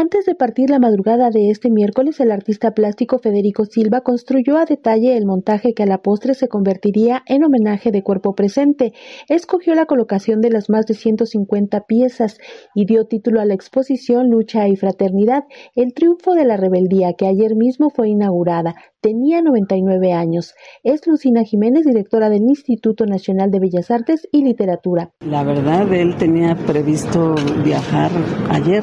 Antes de partir la madrugada de este miércoles, el artista plástico Federico Silva construyó a detalle el montaje que a la postre se convertiría en homenaje de cuerpo presente. Escogió la colocación de las más de 150 piezas y dio título a la exposición Lucha y Fraternidad, el triunfo de la rebeldía que ayer mismo fue inaugurada. Tenía 99 años. Es Lucina Jiménez, directora del Instituto Nacional de Bellas Artes y Literatura. La verdad, él tenía previsto viajar ayer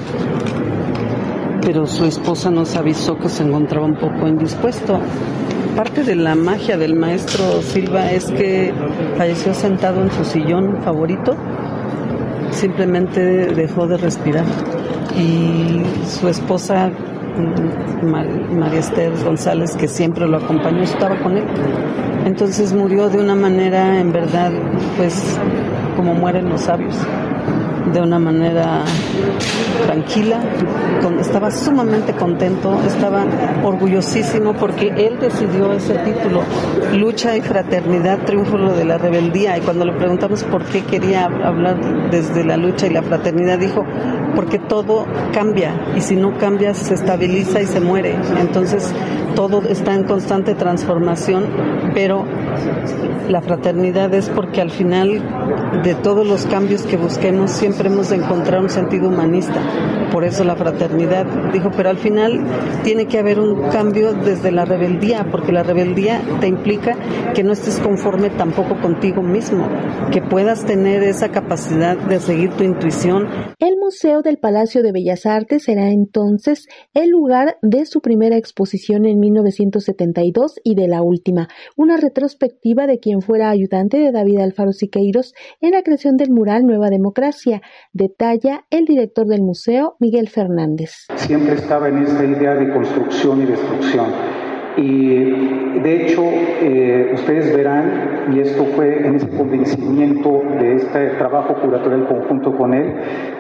pero su esposa nos avisó que se encontraba un poco indispuesto. Parte de la magia del maestro Silva es que falleció sentado en su sillón favorito, simplemente dejó de respirar y su esposa mm, María Esther González, que siempre lo acompañó, estaba con él. Entonces murió de una manera, en verdad, pues como mueren los sabios de una manera tranquila, estaba sumamente contento, estaba orgullosísimo porque él decidió ese título, Lucha y Fraternidad, Triunfo de la Rebeldía. Y cuando le preguntamos por qué quería hablar desde la lucha y la fraternidad, dijo, porque todo cambia y si no cambia se estabiliza y se muere. Entonces todo está en constante transformación, pero la fraternidad es porque al final de todos los cambios que busquemos siempre hemos de encontrar un sentido humanista. Por eso la fraternidad dijo, pero al final tiene que haber un cambio desde la rebeldía, porque la rebeldía te implica que no estés conforme tampoco contigo mismo, que puedas tener esa capacidad de seguir tu intuición. El Museo del Palacio de Bellas Artes será entonces el lugar de su primera exposición en 1972 y de la última, una retrospectiva de quien fuera ayudante de David Alfaro Siqueiros la creación del mural Nueva Democracia, detalla el director del museo, Miguel Fernández. Siempre estaba en esta idea de construcción y destrucción y de hecho, eh, ustedes verán, y esto fue en ese convencimiento de este trabajo curatorial conjunto con él,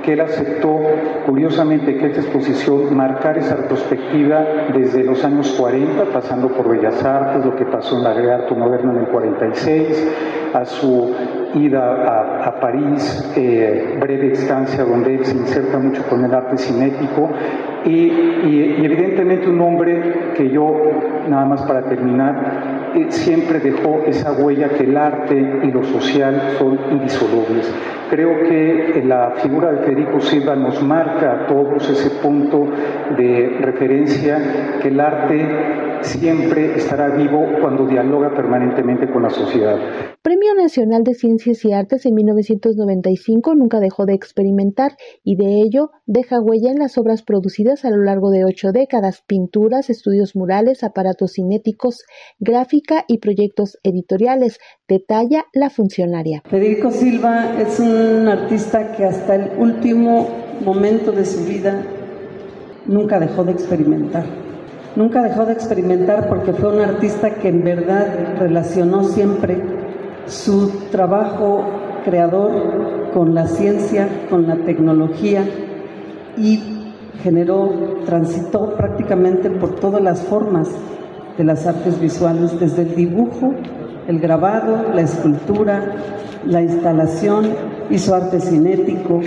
que él aceptó, curiosamente, que esta exposición marcar esa retrospectiva desde los años 40, pasando por Bellas Artes, lo que pasó en la Gran Arte Moderna en el 46, a su ida a, París, eh, breve estancia donde él se inserta mucho con el arte cinético y, evidentemente un hombre que yo, nada más para terminar, eh, siempre dejó esa huella que el arte y lo social son indisolubles. Creo que la figura de Federico Silva nos marca a todos ese punto de referencia que el arte siempre estará vivo cuando dialoga permanentemente con la sociedad. Nacional de Ciencias y Artes en 1995 nunca dejó de experimentar y de ello deja huella en las obras producidas a lo largo de ocho décadas, pinturas, estudios murales, aparatos cinéticos, gráfica y proyectos editoriales, detalla la funcionaria. Federico Silva es un artista que hasta el último momento de su vida nunca dejó de experimentar Nunca dejó de experimentar porque fue un artista que en verdad relacionó siempre su trabajo creador con la ciencia, con la tecnología y generó, transitó prácticamente por todas las formas de las artes visuales, desde el dibujo, el grabado, la escultura, la instalación, hizo arte cinético,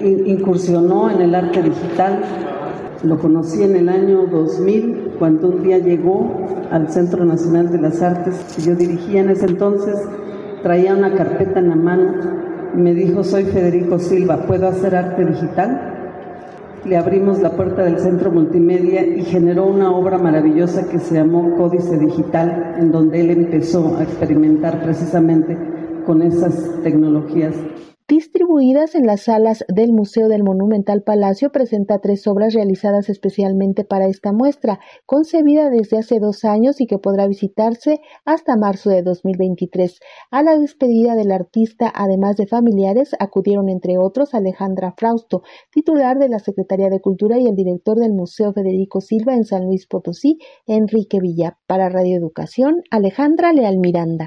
incursionó en el arte digital, lo conocí en el año 2000, cuando un día llegó al Centro Nacional de las Artes. Que yo dirigía en ese entonces, traía una carpeta en la mano. Y me dijo, soy Federico Silva, ¿puedo hacer arte digital? Le abrimos la puerta del centro multimedia y generó una obra maravillosa que se llamó Códice Digital, en donde él empezó a experimentar precisamente con esas tecnologías distribuidas en las salas del Museo del Monumental Palacio, presenta tres obras realizadas especialmente para esta muestra, concebida desde hace dos años y que podrá visitarse hasta marzo de 2023. A la despedida del artista, además de familiares, acudieron entre otros Alejandra Frausto, titular de la Secretaría de Cultura y el director del Museo Federico Silva en San Luis Potosí, Enrique Villa. Para Radio Educación, Alejandra Leal Miranda.